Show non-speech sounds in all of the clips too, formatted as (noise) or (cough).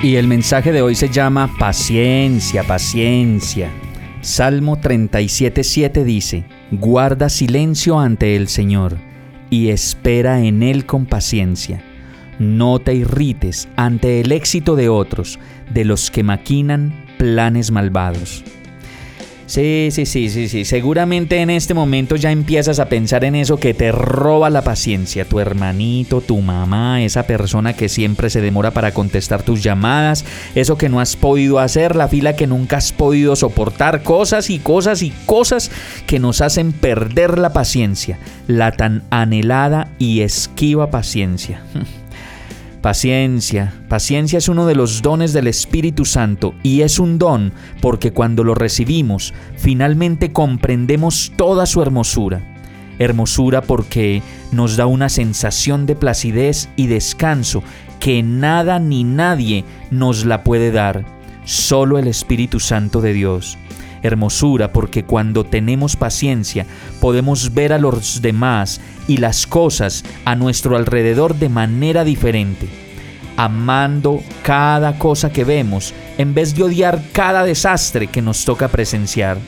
Y el mensaje de hoy se llama Paciencia, paciencia. Salmo 37.7 dice, Guarda silencio ante el Señor y espera en Él con paciencia. No te irrites ante el éxito de otros, de los que maquinan planes malvados. Sí, sí, sí, sí, sí. Seguramente en este momento ya empiezas a pensar en eso que te roba la paciencia. Tu hermanito, tu mamá, esa persona que siempre se demora para contestar tus llamadas, eso que no has podido hacer, la fila que nunca has podido soportar, cosas y cosas y cosas que nos hacen perder la paciencia, la tan anhelada y esquiva paciencia. (laughs) Paciencia. Paciencia es uno de los dones del Espíritu Santo y es un don porque cuando lo recibimos finalmente comprendemos toda su hermosura. Hermosura porque nos da una sensación de placidez y descanso que nada ni nadie nos la puede dar, solo el Espíritu Santo de Dios hermosura porque cuando tenemos paciencia podemos ver a los demás y las cosas a nuestro alrededor de manera diferente, amando cada cosa que vemos en vez de odiar cada desastre que nos toca presenciar.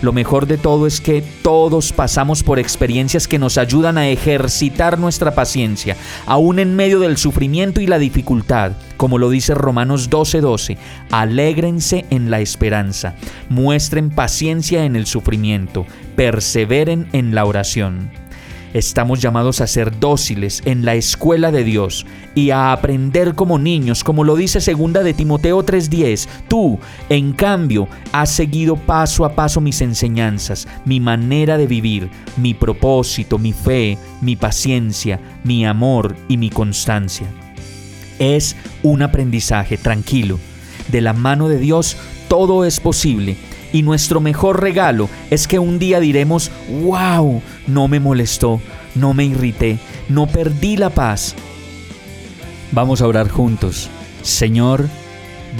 Lo mejor de todo es que todos pasamos por experiencias que nos ayudan a ejercitar nuestra paciencia, aún en medio del sufrimiento y la dificultad. Como lo dice Romanos 12:12, alégrense en la esperanza, muestren paciencia en el sufrimiento, perseveren en la oración. Estamos llamados a ser dóciles en la escuela de Dios y a aprender como niños, como lo dice segunda de Timoteo 3:10. Tú, en cambio, has seguido paso a paso mis enseñanzas, mi manera de vivir, mi propósito, mi fe, mi paciencia, mi amor y mi constancia. Es un aprendizaje tranquilo. De la mano de Dios todo es posible y nuestro mejor regalo es que un día diremos, wow, no me molestó, no me irrité, no perdí la paz. Vamos a orar juntos. Señor,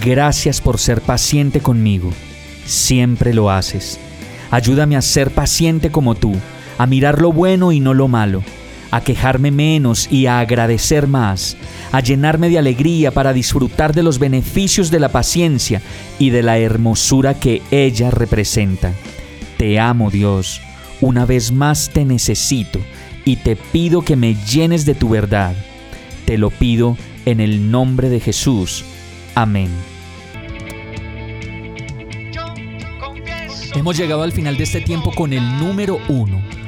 gracias por ser paciente conmigo. Siempre lo haces. Ayúdame a ser paciente como tú, a mirar lo bueno y no lo malo a quejarme menos y a agradecer más, a llenarme de alegría para disfrutar de los beneficios de la paciencia y de la hermosura que ella representa. Te amo Dios, una vez más te necesito y te pido que me llenes de tu verdad. Te lo pido en el nombre de Jesús. Amén. Hemos llegado al final de este tiempo con el número uno